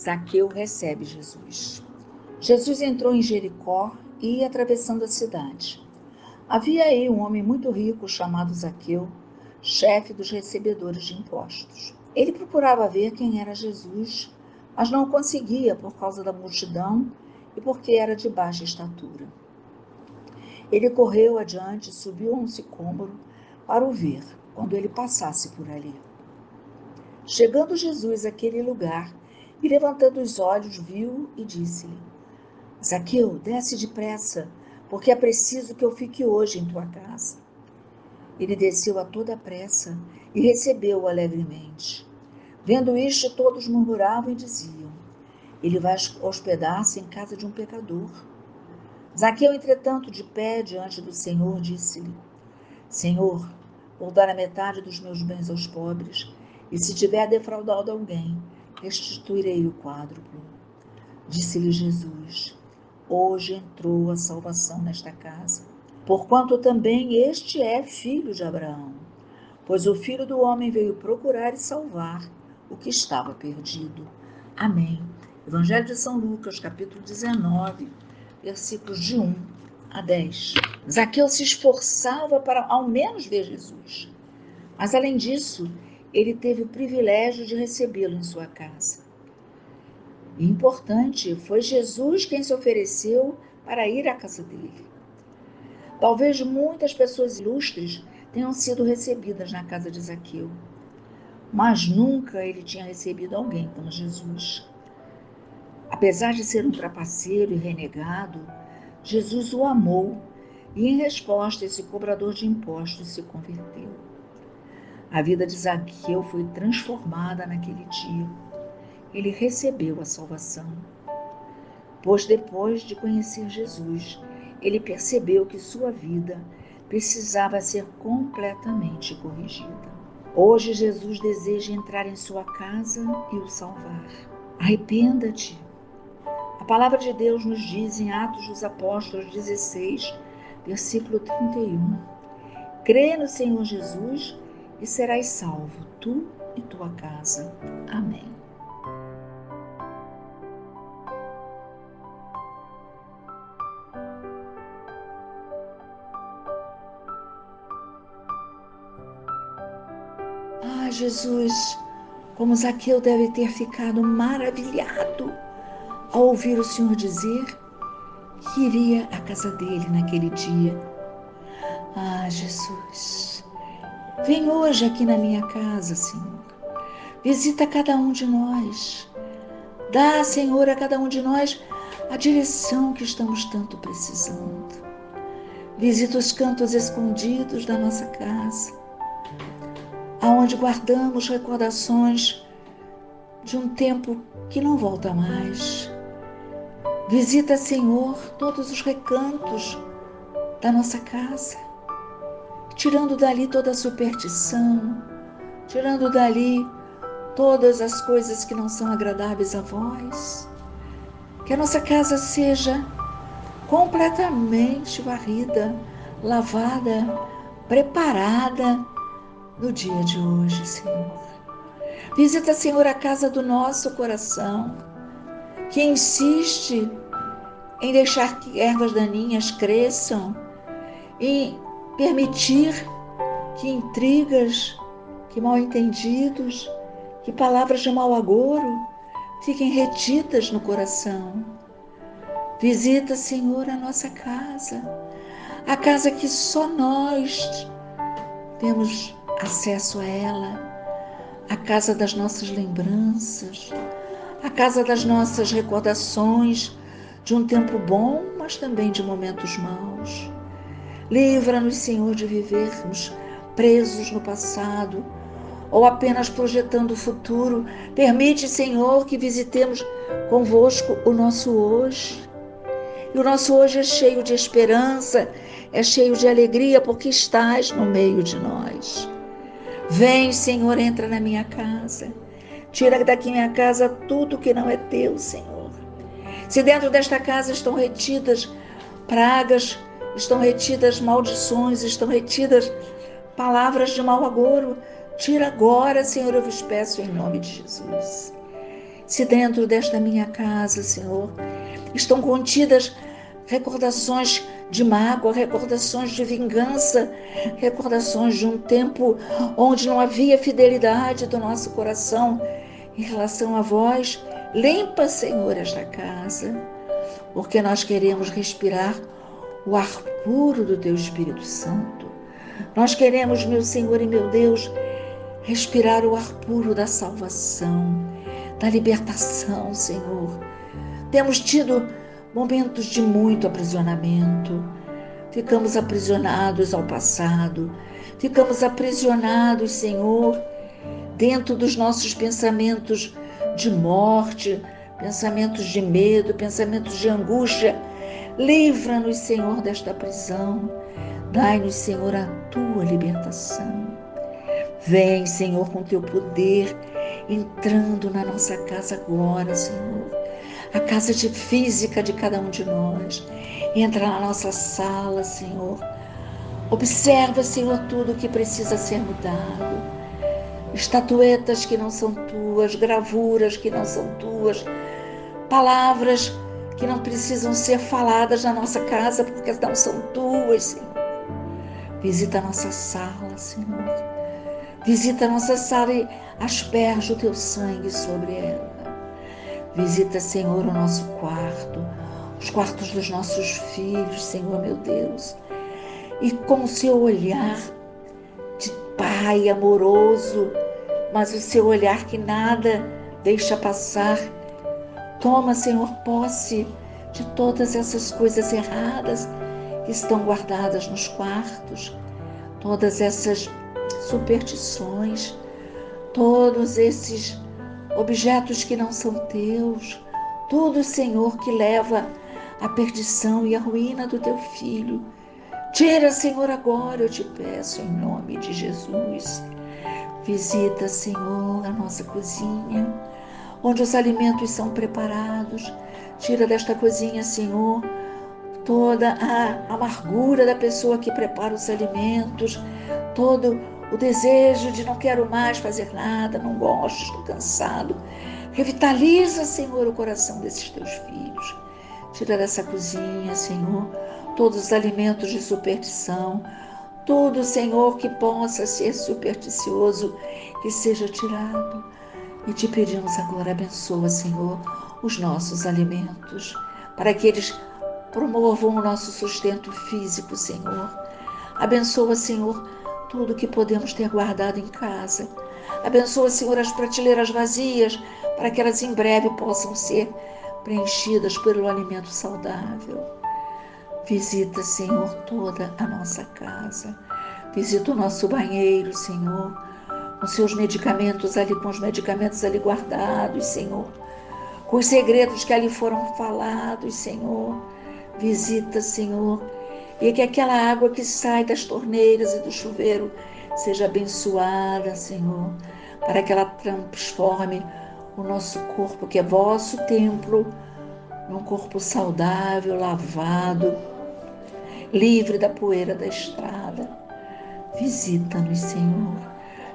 Zaqueu recebe Jesus. Jesus entrou em Jericó e ia atravessando a cidade. Havia aí um homem muito rico chamado Zaqueu, chefe dos recebedores de impostos. Ele procurava ver quem era Jesus, mas não conseguia por causa da multidão e porque era de baixa estatura. Ele correu adiante, subiu a um sicômoro para o ver quando ele passasse por ali. Chegando Jesus àquele lugar e levantando os olhos, viu e disse-lhe: Zaqueu, desce depressa, porque é preciso que eu fique hoje em tua casa. Ele desceu a toda pressa e recebeu-o alegremente. Vendo isto, todos murmuravam e diziam: Ele vai hospedar-se em casa de um pecador. Zaqueu, entretanto, de pé diante do Senhor, disse-lhe: Senhor, vou dar a metade dos meus bens aos pobres, e se tiver defraudado alguém, restituirei o quádruplo. Disse-lhe Jesus: Hoje entrou a salvação nesta casa, porquanto também este é filho de Abraão. Pois o filho do homem veio procurar e salvar o que estava perdido. Amém. Evangelho de São Lucas, capítulo 19, versículos de 1 a 10. Zaqueu se esforçava para ao menos ver Jesus. Mas além disso, ele teve o privilégio de recebê-lo em sua casa. E importante, foi Jesus quem se ofereceu para ir à casa dele. Talvez muitas pessoas ilustres tenham sido recebidas na casa de Zaqueu, mas nunca ele tinha recebido alguém como Jesus. Apesar de ser um trapaceiro e renegado, Jesus o amou e, em resposta, esse cobrador de impostos se converteu. A vida de Zaqueu foi transformada naquele dia. Ele recebeu a salvação. Pois depois de conhecer Jesus, ele percebeu que sua vida precisava ser completamente corrigida. Hoje Jesus deseja entrar em sua casa e o salvar. Arrependa-te a palavra de Deus nos diz em Atos dos Apóstolos 16, versículo 31. Crê no Senhor Jesus e serás salvo, tu e tua casa. Amém. Ah, Jesus, como Zaqueu deve ter ficado maravilhado ao ouvir o Senhor dizer que iria à casa dele naquele dia. Ah, Jesus, vem hoje aqui na minha casa, Senhor. Visita cada um de nós. Dá, Senhor, a cada um de nós a direção que estamos tanto precisando. Visita os cantos escondidos da nossa casa, aonde guardamos recordações de um tempo que não volta mais Visita, Senhor, todos os recantos da nossa casa, tirando dali toda a superstição, tirando dali todas as coisas que não são agradáveis a vós. Que a nossa casa seja completamente varrida, lavada, preparada no dia de hoje, Senhor. Visita, Senhor, a casa do nosso coração, que insiste em deixar que ervas daninhas cresçam, em permitir que intrigas, que mal entendidos, que palavras de mau agouro fiquem retidas no coração. Visita, Senhor, a nossa casa, a casa que só nós temos acesso a ela, a casa das nossas lembranças, a casa das nossas recordações de um tempo bom, mas também de momentos maus. Livra-nos, Senhor, de vivermos presos no passado ou apenas projetando o futuro. Permite, Senhor, que visitemos convosco o nosso hoje. E o nosso hoje é cheio de esperança, é cheio de alegria, porque estás no meio de nós. Vem, Senhor, entra na minha casa. Tira daqui minha casa tudo que não é teu, Senhor. Se dentro desta casa estão retidas pragas, estão retidas maldições, estão retidas palavras de mau agouro, tira agora, Senhor, eu vos peço em nome de Jesus. se dentro desta minha casa, Senhor, estão contidas recordações de mágoa, recordações de vingança, recordações de um tempo onde não havia fidelidade do nosso coração em relação a vós. Limpa, Senhor, esta casa, porque nós queremos respirar o ar puro do Teu Espírito Santo. Nós queremos, meu Senhor e meu Deus, respirar o ar puro da salvação, da libertação, Senhor. Temos tido momentos de muito aprisionamento. Ficamos aprisionados ao passado, ficamos aprisionados, Senhor, dentro dos nossos pensamentos de morte, pensamentos de medo, pensamentos de angústia. Livra-nos, Senhor, desta prisão. Dai-nos, Senhor, a tua libertação. Vem, Senhor, com teu poder, entrando na nossa casa agora, Senhor a casa de física de cada um de nós. Entra na nossa sala, Senhor. Observa, Senhor, tudo o que precisa ser mudado. Estatuetas que não são tuas, gravuras que não são tuas, palavras que não precisam ser faladas na nossa casa porque não são tuas, Senhor. Visita a nossa sala, Senhor. Visita a nossa sala e asperge o teu sangue sobre ela. Visita, Senhor, o nosso quarto, os quartos dos nossos filhos, Senhor meu Deus. E com o seu olhar de pai amoroso, mas o seu olhar que nada deixa passar, toma, Senhor, posse de todas essas coisas erradas que estão guardadas nos quartos, todas essas superstições, todos esses objetos que não são teus, tudo, Senhor, que leva à perdição e à ruína do teu filho. Tira, Senhor, agora, eu te peço, em nome de Jesus. Visita, Senhor, a nossa cozinha, onde os alimentos são preparados. Tira desta cozinha, Senhor, toda a amargura da pessoa que prepara os alimentos, todo o desejo de não quero mais fazer nada, não gosto, estou cansado. Revitaliza, Senhor, o coração desses teus filhos. Tira dessa cozinha, Senhor, todos os alimentos de superstição, tudo, Senhor, que possa ser supersticioso, que seja tirado. E te pedimos agora, abençoa, Senhor, os nossos alimentos, para que eles promovam o nosso sustento físico, Senhor. Abençoa, Senhor, tudo que podemos ter guardado em casa. Abençoa, Senhor, as prateleiras vazias, para que elas em breve possam ser preenchidas pelo alimento saudável. Visita, Senhor, toda a nossa casa. Visita o nosso banheiro, Senhor, com seus medicamentos ali, com os medicamentos ali guardados, Senhor, com os segredos que ali foram falados, Senhor. Visita, Senhor, e que aquela água que sai das torneiras e do chuveiro seja abençoada, Senhor, para que ela transforme o nosso corpo, que é vosso templo, num corpo saudável, lavado, livre da poeira da estrada. Visita-nos, Senhor.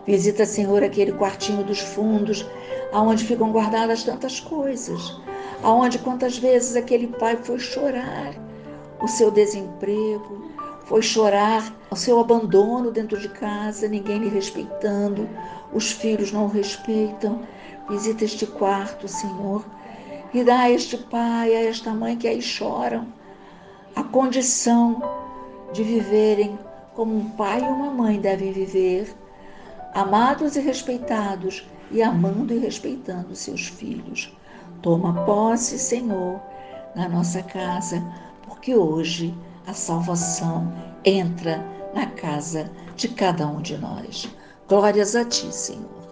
Visita, Senhor, aquele quartinho dos fundos, aonde ficam guardadas tantas coisas, aonde quantas vezes aquele pai foi chorar o seu desemprego, foi chorar o seu abandono dentro de casa, ninguém lhe respeitando, os filhos não o respeitam. Visita este quarto, Senhor, e dá a este pai, a esta mãe que aí choram, a condição de viverem como um pai e uma mãe devem viver, amados e respeitados, e amando e respeitando seus filhos. Toma posse, Senhor, na nossa casa que hoje a salvação entra na casa de cada um de nós. Glórias a Ti, Senhor.